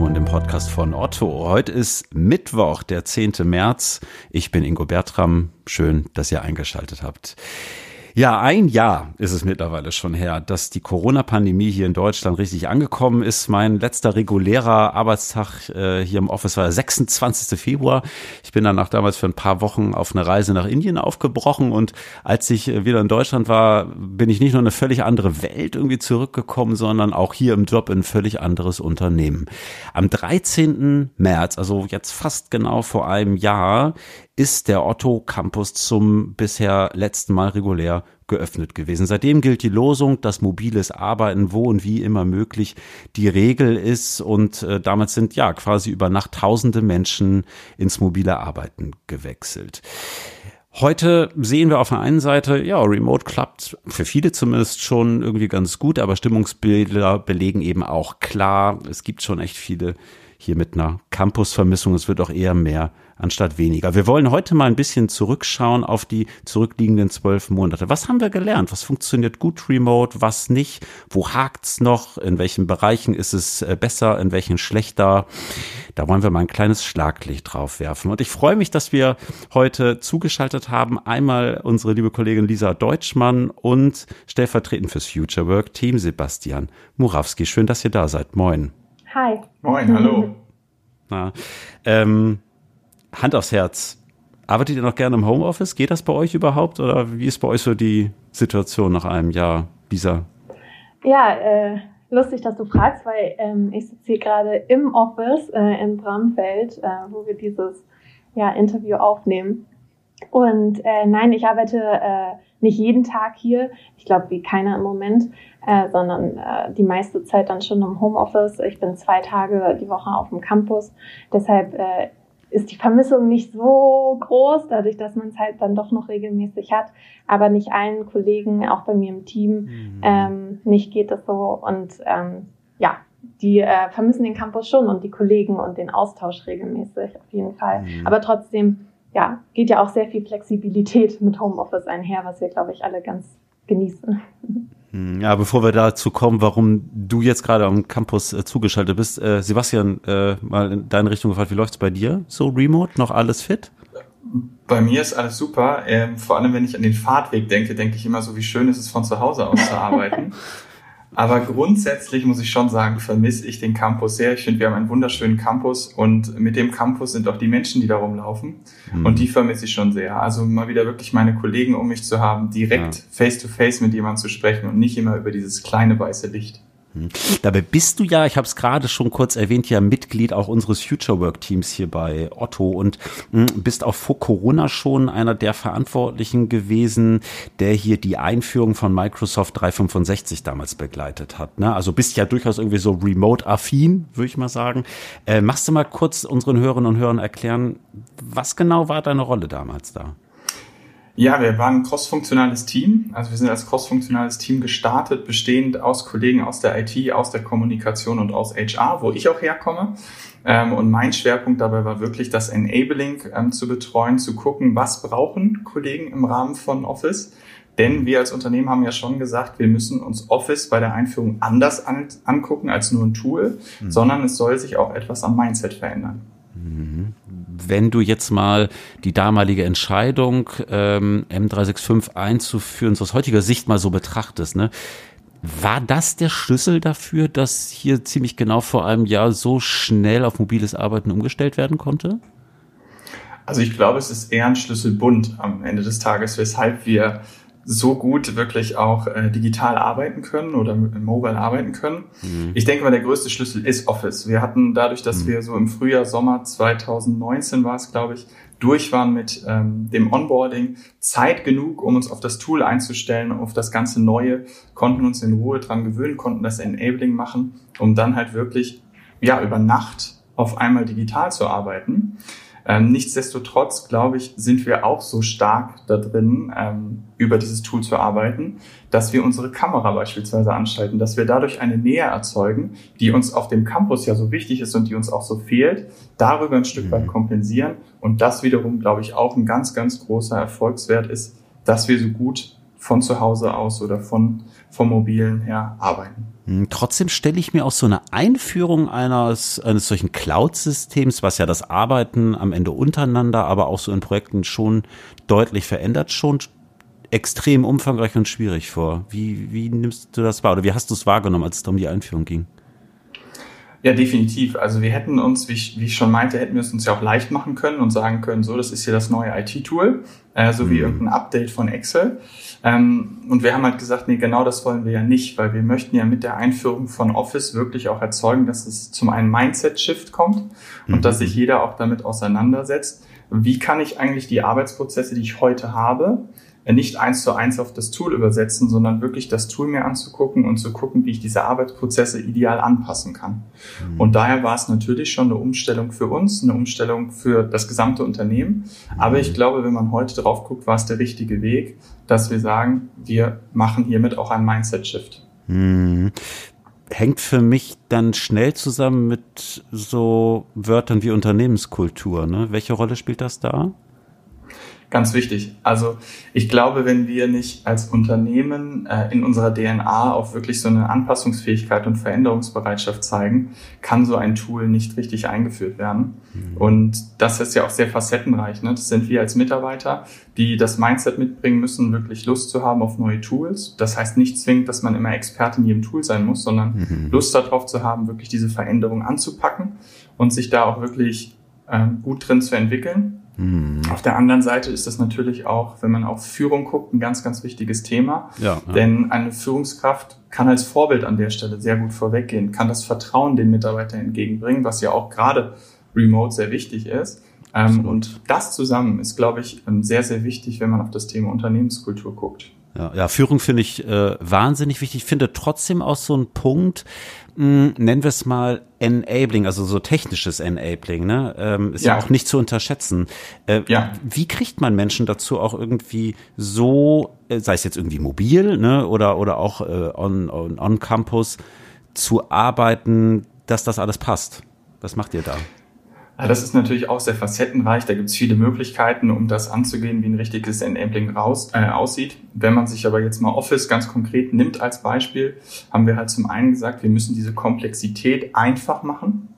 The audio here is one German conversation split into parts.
O-Ton, dem Podcast von Otto. Heute ist Mittwoch, der 10. März. Ich bin Ingo Bertram. Schön, dass ihr eingeschaltet habt. Ja, ein Jahr ist es mittlerweile schon her, dass die Corona-Pandemie hier in Deutschland richtig angekommen ist. Mein letzter regulärer Arbeitstag äh, hier im Office war der 26. Februar. Ich bin danach damals für ein paar Wochen auf eine Reise nach Indien aufgebrochen und als ich äh, wieder in Deutschland war, bin ich nicht nur in eine völlig andere Welt irgendwie zurückgekommen, sondern auch hier im Job in ein völlig anderes Unternehmen. Am 13. März, also jetzt fast genau vor einem Jahr, ist der Otto Campus zum bisher letzten Mal regulär geöffnet gewesen. Seitdem gilt die Losung, dass mobiles Arbeiten wo und wie immer möglich die Regel ist und äh, damit sind ja quasi über Nacht tausende Menschen ins mobile Arbeiten gewechselt. Heute sehen wir auf der einen Seite, ja, Remote klappt für viele zumindest schon irgendwie ganz gut, aber Stimmungsbilder belegen eben auch klar, es gibt schon echt viele hier mit einer Campusvermissung. Es wird auch eher mehr anstatt weniger. Wir wollen heute mal ein bisschen zurückschauen auf die zurückliegenden zwölf Monate. Was haben wir gelernt? Was funktioniert gut remote? Was nicht? Wo hakt's noch? In welchen Bereichen ist es äh, besser? In welchen schlechter? Da wollen wir mal ein kleines Schlaglicht drauf werfen. Und ich freue mich, dass wir heute zugeschaltet haben. Einmal unsere liebe Kollegin Lisa Deutschmann und stellvertretend fürs Future Work Team Sebastian Murawski. Schön, dass ihr da seid. Moin. Hi. Moin, hallo. Na, ähm, Hand aufs Herz. Arbeitet ihr noch gerne im Homeoffice? Geht das bei euch überhaupt? Oder wie ist bei euch so die Situation nach einem Jahr, Lisa? Ja, äh, lustig, dass du fragst, weil ähm, ich sitze hier gerade im Office äh, in Bramfeld, äh, wo wir dieses ja, Interview aufnehmen. Und äh, nein, ich arbeite äh, nicht jeden Tag hier, ich glaube wie keiner im Moment, äh, sondern äh, die meiste Zeit dann schon im Homeoffice. Ich bin zwei Tage die Woche auf dem Campus. Deshalb äh, ist die Vermissung nicht so groß, dadurch, dass man es halt dann doch noch regelmäßig hat. Aber nicht allen Kollegen, auch bei mir im Team, mhm. ähm, nicht geht es so. Und ähm, ja, die äh, vermissen den Campus schon und die Kollegen und den Austausch regelmäßig auf jeden Fall. Mhm. Aber trotzdem, ja, geht ja auch sehr viel Flexibilität mit Homeoffice einher, was wir, glaube ich, alle ganz genießen. Hm, ja, bevor wir dazu kommen, warum du jetzt gerade am Campus äh, zugeschaltet bist, äh, Sebastian, äh, mal in deine Richtung gefragt, wie läuft's bei dir? So remote, noch alles fit? Bei mir ist alles super. Ähm, vor allem, wenn ich an den Fahrtweg denke, denke ich immer so, wie schön ist es von zu Hause aus zu arbeiten. Aber grundsätzlich muss ich schon sagen, vermisse ich den Campus sehr. Ich finde, wir haben einen wunderschönen Campus und mit dem Campus sind auch die Menschen, die da rumlaufen. Mhm. Und die vermisse ich schon sehr. Also mal wieder wirklich meine Kollegen um mich zu haben, direkt face to face mit jemandem zu sprechen und nicht immer über dieses kleine weiße Licht. Hm. Dabei bist du ja, ich habe es gerade schon kurz erwähnt, ja Mitglied auch unseres Future Work Teams hier bei Otto und hm, bist auch vor Corona schon einer der Verantwortlichen gewesen, der hier die Einführung von Microsoft 365 damals begleitet hat. Ne? Also bist ja durchaus irgendwie so remote-affin, würde ich mal sagen. Äh, machst du mal kurz unseren Hörerinnen und Hörern erklären, was genau war deine Rolle damals da? Ja, wir waren ein crossfunktionales Team. Also wir sind als crossfunktionales Team gestartet, bestehend aus Kollegen aus der IT, aus der Kommunikation und aus HR, wo ich auch herkomme. Ähm, und mein Schwerpunkt dabei war wirklich das Enabling ähm, zu betreuen, zu gucken, was brauchen Kollegen im Rahmen von Office. Denn wir als Unternehmen haben ja schon gesagt, wir müssen uns Office bei der Einführung anders angucken als nur ein Tool, mhm. sondern es soll sich auch etwas am Mindset verändern. Mhm wenn du jetzt mal die damalige Entscheidung, ähm, M365 einzuführen, aus heutiger Sicht mal so betrachtest, ne? War das der Schlüssel dafür, dass hier ziemlich genau vor einem Jahr so schnell auf mobiles Arbeiten umgestellt werden konnte? Also ich glaube, es ist eher ein Schlüsselbund am Ende des Tages, weshalb wir so gut wirklich auch äh, digital arbeiten können oder mobile arbeiten können. Mhm. Ich denke mal, der größte Schlüssel ist Office. Wir hatten dadurch, dass mhm. wir so im Frühjahr, Sommer 2019 war es, glaube ich, durch waren mit ähm, dem Onboarding, Zeit genug, um uns auf das Tool einzustellen, auf das ganze Neue, konnten uns in Ruhe dran gewöhnen, konnten das Enabling machen, um dann halt wirklich ja über Nacht auf einmal digital zu arbeiten. Ähm, nichtsdestotrotz, glaube ich, sind wir auch so stark da drin, ähm, über dieses Tool zu arbeiten, dass wir unsere Kamera beispielsweise anschalten, dass wir dadurch eine Nähe erzeugen, die uns auf dem Campus ja so wichtig ist und die uns auch so fehlt, darüber ein Stück weit mhm. kompensieren und das wiederum, glaube ich, auch ein ganz, ganz großer Erfolgswert ist, dass wir so gut von zu Hause aus oder von vom mobilen her arbeiten. Hm, trotzdem stelle ich mir auch so eine Einführung eines, eines solchen Cloud-Systems, was ja das Arbeiten am Ende untereinander, aber auch so in Projekten schon deutlich verändert, schon extrem umfangreich und schwierig vor. Wie, wie nimmst du das wahr oder wie hast du es wahrgenommen, als es um die Einführung ging? Ja, definitiv. Also wir hätten uns, wie ich, wie ich schon meinte, hätten wir es uns ja auch leicht machen können und sagen können, so, das ist hier das neue IT-Tool, äh, so wie mhm. irgendein Update von Excel. Ähm, und wir haben halt gesagt, nee, genau das wollen wir ja nicht, weil wir möchten ja mit der Einführung von Office wirklich auch erzeugen, dass es zum einen Mindset-Shift kommt und mhm. dass sich jeder auch damit auseinandersetzt. Wie kann ich eigentlich die Arbeitsprozesse, die ich heute habe, nicht eins zu eins auf das Tool übersetzen, sondern wirklich das Tool mir anzugucken und zu gucken, wie ich diese Arbeitsprozesse ideal anpassen kann. Mhm. Und daher war es natürlich schon eine Umstellung für uns, eine Umstellung für das gesamte Unternehmen. Mhm. Aber ich glaube, wenn man heute drauf guckt, war es der richtige Weg, dass wir sagen, wir machen hiermit auch einen Mindset-Shift. Mhm hängt für mich dann schnell zusammen mit so Wörtern wie Unternehmenskultur. Ne? Welche Rolle spielt das da? Ganz wichtig. Also ich glaube, wenn wir nicht als Unternehmen äh, in unserer DNA auch wirklich so eine Anpassungsfähigkeit und Veränderungsbereitschaft zeigen, kann so ein Tool nicht richtig eingeführt werden. Mhm. Und das ist ja auch sehr facettenreich. Ne? Das sind wir als Mitarbeiter, die das Mindset mitbringen müssen, wirklich Lust zu haben auf neue Tools. Das heißt nicht zwingend, dass man immer Experte in jedem Tool sein muss, sondern mhm. Lust darauf zu haben, wirklich diese Veränderung anzupacken und sich da auch wirklich äh, gut drin zu entwickeln. Mhm. Auf der anderen Seite ist das natürlich auch, wenn man auf Führung guckt, ein ganz, ganz wichtiges Thema. Ja, ja. Denn eine Führungskraft kann als Vorbild an der Stelle sehr gut vorweggehen, kann das Vertrauen den Mitarbeitern entgegenbringen, was ja auch gerade remote sehr wichtig ist. Ähm, und das zusammen ist, glaube ich, ähm, sehr, sehr wichtig, wenn man auf das Thema Unternehmenskultur guckt. Ja, ja Führung finde ich äh, wahnsinnig wichtig. Ich finde trotzdem auch so ein Punkt, mh, hm, nennen wir es mal Enabling, also so technisches Enabling, ne? Ähm, ist ja. ja auch nicht zu unterschätzen. Äh, ja. Wie kriegt man Menschen dazu auch irgendwie so, äh, sei es jetzt irgendwie mobil, ne, oder oder auch äh, on, on, on Campus zu arbeiten, dass das alles passt? Was macht ihr da? Das ist natürlich auch sehr facettenreich. Da gibt es viele Möglichkeiten, um das anzugehen, wie ein richtiges Enabling raus, äh, aussieht. Wenn man sich aber jetzt mal Office ganz konkret nimmt als Beispiel, haben wir halt zum einen gesagt, wir müssen diese Komplexität einfach machen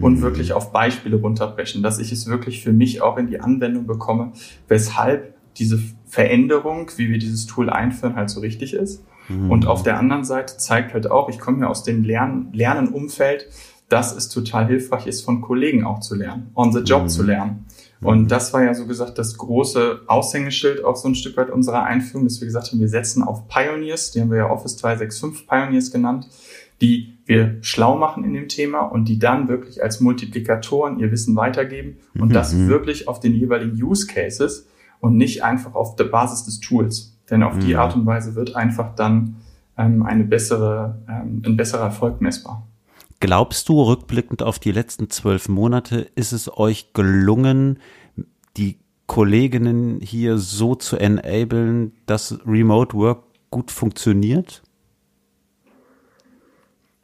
und mhm. wirklich auf Beispiele runterbrechen, dass ich es wirklich für mich auch in die Anwendung bekomme, weshalb diese Veränderung, wie wir dieses Tool einführen, halt so richtig ist. Mhm. Und auf der anderen Seite zeigt halt auch, ich komme ja aus dem Lern Lernenumfeld, dass es total hilfreich ist, von Kollegen auch zu lernen, on the job mhm. zu lernen. Und mhm. das war ja so gesagt das große Aushängeschild auch so ein Stück weit unserer Einführung, dass wir gesagt haben, wir setzen auf Pioneers, die haben wir ja Office 365 Pioneers genannt, die wir schlau machen in dem Thema und die dann wirklich als Multiplikatoren ihr Wissen weitergeben und mhm. das wirklich auf den jeweiligen Use Cases und nicht einfach auf der Basis des Tools. Denn auf mhm. die Art und Weise wird einfach dann ähm, eine bessere, ähm, ein besserer Erfolg messbar. Glaubst du, rückblickend auf die letzten zwölf Monate, ist es euch gelungen, die Kolleginnen hier so zu enablen, dass Remote Work gut funktioniert?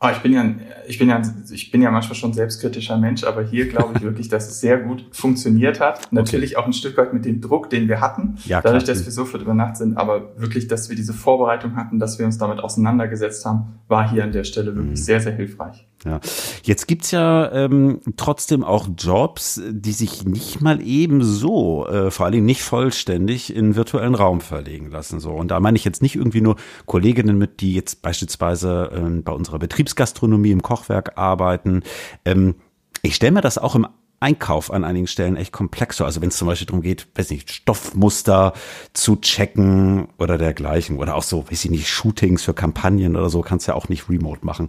Oh, ich bin ja, ich bin ja, ich bin ja manchmal schon selbstkritischer Mensch, aber hier glaube ich wirklich, dass es sehr gut funktioniert hat. Natürlich okay. auch ein Stück weit mit dem Druck, den wir hatten, ja, dadurch, dass wir sofort über Nacht sind, aber wirklich, dass wir diese Vorbereitung hatten, dass wir uns damit auseinandergesetzt haben, war hier an der Stelle wirklich mhm. sehr, sehr hilfreich. Ja, jetzt gibt's ja ähm, trotzdem auch Jobs, die sich nicht mal eben so, äh, vor allen Dingen nicht vollständig in virtuellen Raum verlegen lassen. So und da meine ich jetzt nicht irgendwie nur Kolleginnen mit, die jetzt beispielsweise äh, bei unserer Betriebsgastronomie im Kochwerk arbeiten. Ähm, ich stelle mir das auch im Einkauf an einigen Stellen echt komplex vor. Also wenn es zum Beispiel darum geht, weiß nicht, Stoffmuster zu checken oder dergleichen oder auch so, weiß ich nicht, Shootings für Kampagnen oder so, kannst ja auch nicht remote machen.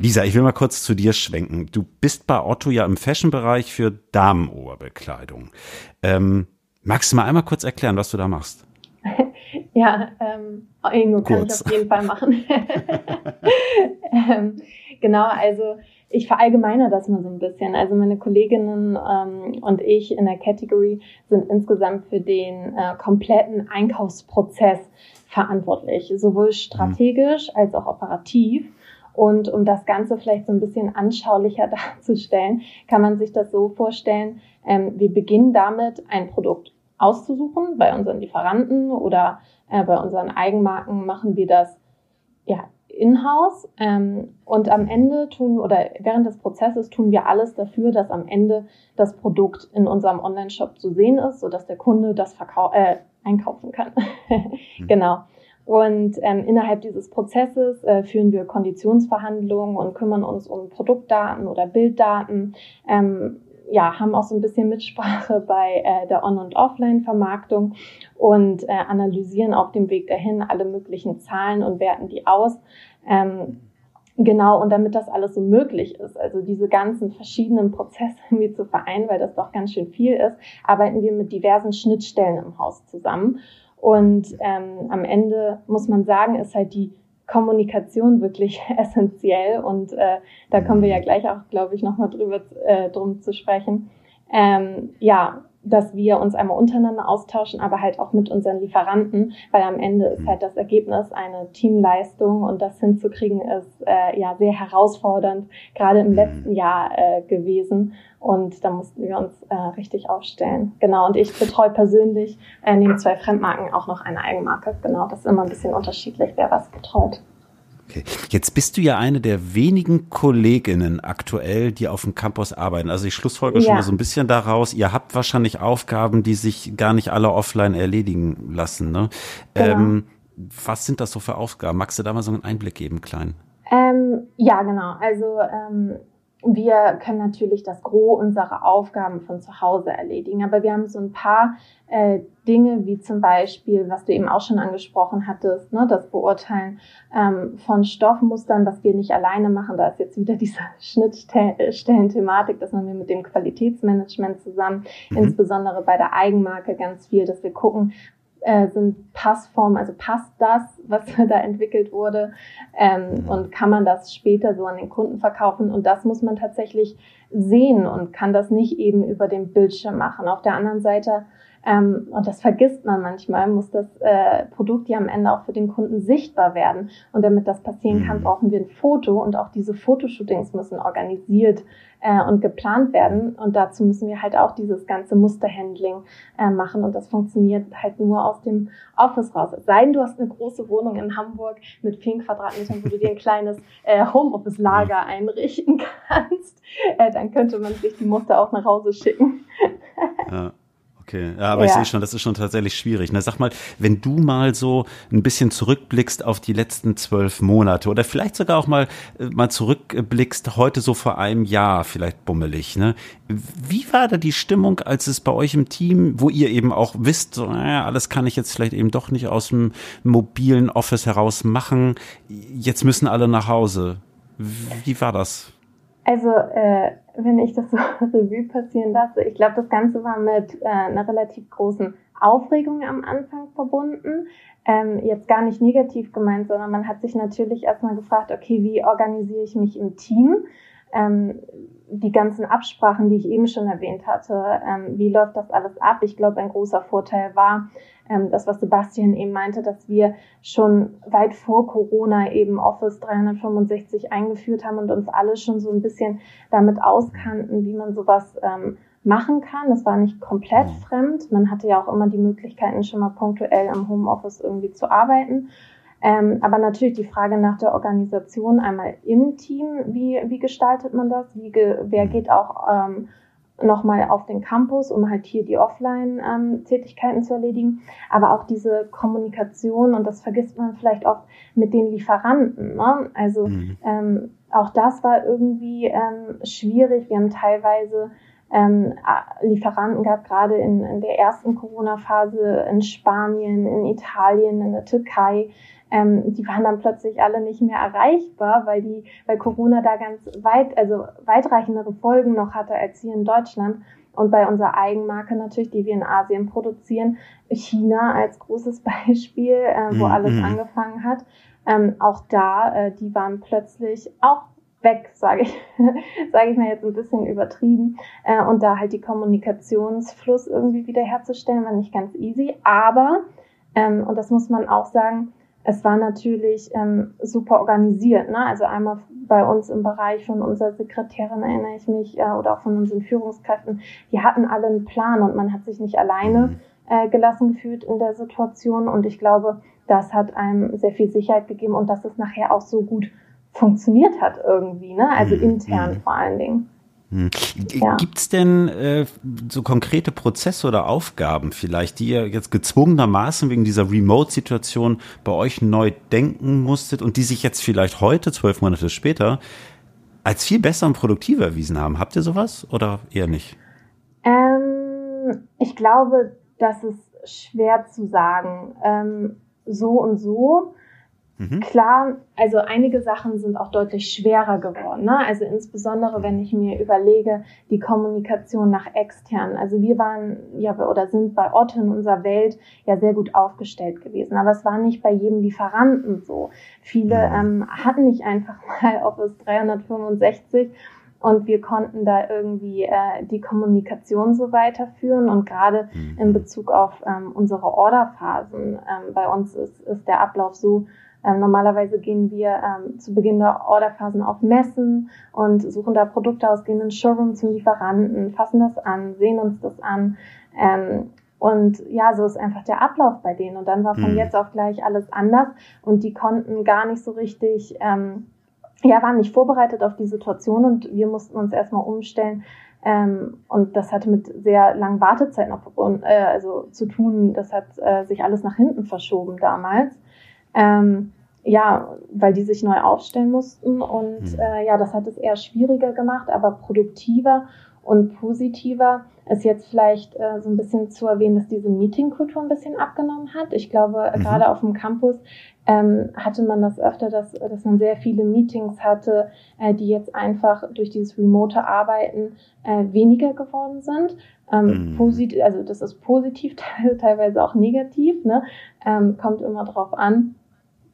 Lisa, ich will mal kurz zu dir schwenken. Du bist bei Otto ja im Fashion-Bereich für Damenoberbekleidung. Ähm, magst du mal einmal kurz erklären, was du da machst? Ja, ähm, Ingo kann ich auf jeden Fall machen. ähm, genau, also ich verallgemeine das mal so ein bisschen. Also meine Kolleginnen ähm, und ich in der Category sind insgesamt für den äh, kompletten Einkaufsprozess verantwortlich, sowohl strategisch als auch operativ. Und um das Ganze vielleicht so ein bisschen anschaulicher darzustellen, kann man sich das so vorstellen, ähm, wir beginnen damit, ein Produkt auszusuchen bei unseren Lieferanten oder Äh, bei unseren Eigenmarken machen wir das ja in-house ähm, und am Ende tun oder während des Prozesses tun wir alles dafür, dass am Ende das Produkt in unserem Online-Shop zu sehen ist, sodass der Kunde das verkau äh, einkaufen kann. mhm. Genau. Und ähm, innerhalb dieses Prozesses äh, führen wir Konditionsverhandlungen und kümmern uns um Produktdaten oder Bilddaten. Ähm, ja, haben auch so ein bisschen Mitsprache bei äh, der On- und Offline-Vermarktung und äh, analysieren auf dem Weg dahin alle möglichen Zahlen und werten die aus. Ähm, Genau, und damit das alles so möglich ist, also diese ganzen verschiedenen Prozesse irgendwie zu vereinen, weil das doch ganz schön viel ist, arbeiten wir mit diversen Schnittstellen im Haus zusammen. Und ähm, am Ende muss man sagen, ist halt die Kommunikation wirklich essentiell. Und äh, da kommen wir ja gleich auch, glaube ich, nochmal drüber äh, drum zu sprechen. Ähm, ja, dass wir uns einmal untereinander austauschen, aber halt auch mit unseren Lieferanten, weil am Ende ist halt das Ergebnis eine Teamleistung und das hinzukriegen ist äh, ja sehr herausfordernd, gerade im letzten Jahr äh, gewesen. Und da mussten wir uns äh, richtig aufstellen. Genau, und ich betreue persönlich äh, neben zwei Fremdmarken auch noch eine Eigenmarke. Genau, das ist immer ein bisschen unterschiedlich, wer was betreut. Okay. Jetzt bist du ja eine der wenigen Kolleginnen aktuell, die auf dem Campus arbeiten. Also ich schlussfolge ja. schon mal so ein bisschen daraus. Ihr habt wahrscheinlich Aufgaben, die sich gar nicht alle offline erledigen lassen. Ne? Genau. Ähm, was sind das so für Aufgaben? Magst du da mal so einen Einblick geben, klein? Ähm, ja, genau. Also ähm, wir können natürlich das Gros unserer Aufgaben von zu Hause erledigen, aber wir haben so ein paar äh, Dinge, wie zum Beispiel, was du eben auch schon angesprochen hattest, ne, das Beurteilen ähm, von Stoffmustern, was wir nicht alleine machen. Da ist jetzt wieder diese Schnittstellen-Thematik, dass wir mit dem Qualitätsmanagement zusammen, mhm. insbesondere bei der Eigenmarke ganz viel, dass wir gucken, äh, sind Passformen, also passt das, was da entwickelt wurde ähm, mhm. und kann man das später so an den Kunden verkaufen und das muss man tatsächlich sehen und kann das nicht eben über den Bildschirm machen. Auf der anderen Seite ähm, und das vergisst man manchmal, muss das äh, Produkt ja am Ende auch für den Kunden sichtbar werden. Und damit das passieren kann, mhm. brauchen wir ein Foto und auch diese Fotoshootings müssen organisiert äh, und geplant werden. Und dazu müssen wir halt auch dieses ganze Musterhandling äh, machen. Und das funktioniert halt nur aus dem Office raus. Es sei denn, du hast eine große Wohnung in Hamburg mit vielen Quadratmetern, wo du dir ein kleines äh, Homeoffice-Lager einrichten kannst. Äh, dann könnte man sich die Muster auch nach Hause schicken. Ja. Okay, ja, aber ja. ich sehe schon, das ist schon tatsächlich schwierig. Ne? Sag mal, wenn du mal so ein bisschen zurückblickst auf die letzten zwölf Monate oder vielleicht sogar auch mal äh, mal zurückblickst, heute so vor einem Jahr, vielleicht bummelig, ne? Wie war da die Stimmung, als es bei euch im Team, wo ihr eben auch wisst, so, äh, alles kann ich jetzt vielleicht eben doch nicht aus dem mobilen Office heraus machen, jetzt müssen alle nach Hause. Wie war das? Also, äh, wenn ich das so Revue passieren lasse, ich glaube, das Ganze war mit äh, einer relativ großen Aufregung am Anfang verbunden. Ähm, jetzt gar nicht negativ gemeint, sondern man hat sich natürlich erstmal gefragt, okay, wie organisiere ich mich im Team? Ähm, die ganzen Absprachen, die ich eben schon erwähnt hatte, ähm, wie läuft das alles ab? Ich glaube, ein großer Vorteil war, ähm, das, was Sebastian eben meinte, dass wir schon weit vor Corona eben Office 365 eingeführt haben und uns alle schon so ein bisschen damit auskannten, wie man sowas ähm, machen kann. Es war nicht komplett mhm. fremd. Man hatte ja auch immer die Möglichkeiten, schon mal punktuell im Homeoffice irgendwie zu arbeiten. Ähm, aber natürlich die Frage nach der Organisation einmal im Team, wie, wie gestaltet man das? Wie ge, wer mhm. geht auch ähm, nochmal auf den Campus, um halt hier die Offline-Tätigkeiten ähm, zu erledigen, aber auch diese Kommunikation und das vergisst man vielleicht oft mit den Lieferanten. Ne? Also mhm. ähm, auch das war irgendwie ähm, schwierig. Wir haben teilweise ähm, Lieferanten gehabt, gerade in, in der ersten Corona-Phase in Spanien, in Italien, in der Türkei, ähm, die waren dann plötzlich alle nicht mehr erreichbar, weil die, weil Corona da ganz weit, also weitreichendere Folgen noch hatte als hier in Deutschland. Und bei unserer Eigenmarke natürlich, die wir in Asien produzieren, China als großes Beispiel, äh, wo mhm. alles mhm. angefangen hat. Ähm, auch da, äh, die waren plötzlich auch weg, sage ich, sage ich mal jetzt ein bisschen übertrieben. Äh, und da halt die Kommunikationsfluss irgendwie wiederherzustellen, war nicht ganz easy. Aber, ähm, und das muss man auch sagen, es war natürlich ähm, super organisiert. Ne? Also einmal bei uns im Bereich von unserer Sekretärin erinnere ich mich äh, oder auch von unseren Führungskräften, die hatten alle einen Plan und man hat sich nicht alleine mhm. äh, gelassen gefühlt in der Situation. Und ich glaube, das hat einem sehr viel Sicherheit gegeben und dass es nachher auch so gut funktioniert hat irgendwie, ne? Also mhm. intern mhm. vor allen Dingen. Hm. Ja. Gibt es denn äh, so konkrete Prozesse oder Aufgaben vielleicht, die ihr jetzt gezwungenermaßen wegen dieser Remote-Situation bei euch neu denken musstet und die sich jetzt vielleicht heute, zwölf Monate später, als viel besser und produktiver erwiesen haben? Habt ihr sowas oder eher nicht? Ähm, ich glaube, das ist schwer zu sagen. Ähm, so und so. Mhm. Klar, also einige Sachen sind auch deutlich schwerer geworden. Ne? Also insbesondere, wenn ich mir überlege, die Kommunikation nach extern. Also wir waren ja oder sind bei Otto in unserer Welt ja sehr gut aufgestellt gewesen. Aber es war nicht bei jedem Lieferanten so. Viele ähm, hatten nicht einfach mal Office 365 und wir konnten da irgendwie äh, die Kommunikation so weiterführen und gerade mhm. in Bezug auf ähm, unsere Orderphasen. Ähm, bei uns ist, ist der Ablauf so, ähm, normalerweise gehen wir ähm, zu Beginn der Orderphasen auf Messen und suchen da Produkte aus, gehen in Showroom zum Lieferanten, fassen das an, sehen uns das an. Ähm, und ja, so ist einfach der Ablauf bei denen. Und dann war von mhm. jetzt auf gleich alles anders und die konnten gar nicht so richtig, ähm, ja, waren nicht vorbereitet auf die Situation und wir mussten uns erstmal umstellen. Ähm, und das hatte mit sehr langen Wartezeiten auch, äh, also zu tun. Das hat äh, sich alles nach hinten verschoben damals. Ähm, ja, weil die sich neu aufstellen mussten und mhm. äh, ja, das hat es eher schwieriger gemacht, aber produktiver und positiver ist jetzt vielleicht äh, so ein bisschen zu erwähnen, dass diese Meetingkultur ein bisschen abgenommen hat. Ich glaube, mhm. gerade auf dem Campus ähm, hatte man das öfter, dass, dass man sehr viele Meetings hatte, äh, die jetzt einfach durch dieses remote Arbeiten äh, weniger geworden sind. Ähm, mhm. posit also das ist positiv, teilweise auch negativ, ne? ähm, kommt immer drauf an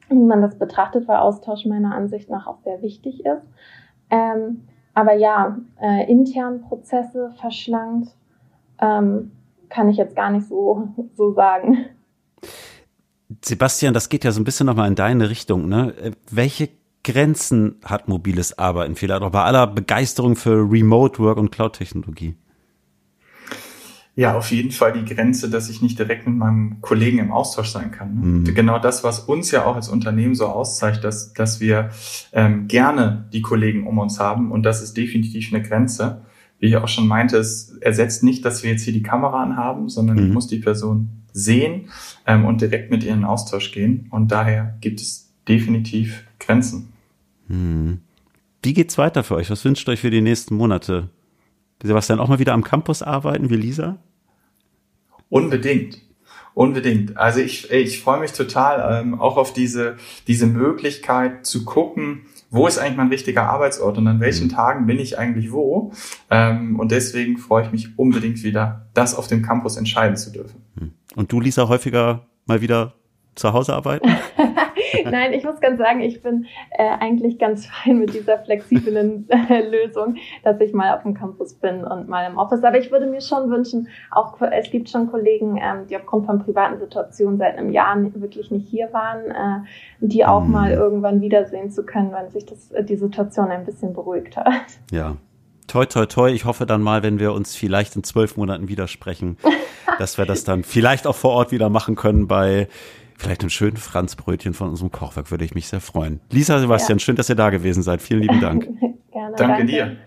wie man das betrachtet, weil Austausch meiner Ansicht nach auch sehr wichtig ist. Ähm, aber ja, äh, intern Prozesse verschlankt, ähm, kann ich jetzt gar nicht so, so sagen. Sebastian, das geht ja so ein bisschen nochmal in deine Richtung. Ne? Äh, welche Grenzen hat mobiles Arbeiten vielleicht auch bei aller Begeisterung für Remote Work und Cloud-Technologie? Ja, auf jeden Fall die Grenze, dass ich nicht direkt mit meinem Kollegen im Austausch sein kann. Mhm. Genau das, was uns ja auch als Unternehmen so auszeichnet, dass, dass wir ähm, gerne die Kollegen um uns haben und das ist definitiv eine Grenze. Wie ich auch schon meinte, es ersetzt nicht, dass wir jetzt hier die Kamera anhaben, sondern mhm. ich muss die Person sehen ähm, und direkt mit ihr in Austausch gehen und daher gibt es definitiv Grenzen. Mhm. Wie geht's weiter für euch? Was wünscht ihr euch für die nächsten Monate? Sebastian, auch mal wieder am Campus arbeiten wie Lisa? Unbedingt. Unbedingt. Also ich, ich freue mich total ähm, auch auf diese, diese Möglichkeit zu gucken, wo ist eigentlich mein richtiger Arbeitsort und an welchen mhm. Tagen bin ich eigentlich wo. Ähm, und deswegen freue ich mich unbedingt wieder, das auf dem Campus entscheiden zu dürfen. Mhm. Und du, Lisa, häufiger mal wieder zu Hause arbeiten? Nein, ich muss ganz sagen, ich bin äh, eigentlich ganz fein mit dieser flexiblen äh, Lösung, dass ich mal auf dem Campus bin und mal im Office. Aber ich würde mir schon wünschen, auch es gibt schon Kollegen, ähm, die aufgrund von privaten Situationen seit einem Jahr wirklich nicht hier waren, äh, die auch mhm. mal irgendwann wiedersehen zu können, wenn sich das, äh, die Situation ein bisschen beruhigt hat. Ja, toi, toi, toi. Ich hoffe dann mal, wenn wir uns vielleicht in zwölf Monaten widersprechen, dass wir das dann vielleicht auch vor Ort wieder machen können bei vielleicht einem schönen Franzbrötchen von unserem Kochwerk, würde ich mich sehr freuen. Lisa, Sebastian, ja. schön, dass ihr da gewesen seid. Vielen lieben Dank. Gerne, danke, danke dir.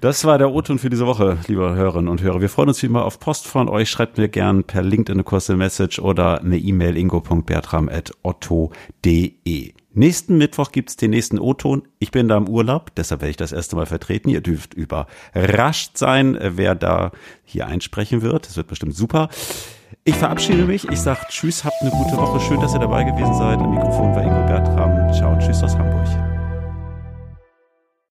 Das war der O-Ton für diese Woche, liebe Hörerinnen und Hörer. Wir freuen uns wie immer auf Post von euch. Schreibt mir gern per LinkedIn eine kurze Message oder eine E-Mail ingo.bertram.otto.de. Nächsten Mittwoch gibt's den nächsten O-Ton. Ich bin da im Urlaub, deshalb werde ich das erste Mal vertreten. Ihr dürft überrascht sein, wer da hier einsprechen wird. Das wird bestimmt super. Ich verabschiede mich. Ich sage Tschüss, habt eine gute Woche. Schön, dass ihr dabei gewesen seid. Am Mikrofon war Ingo Bertram. Ciao, Tschüss aus Hamburg.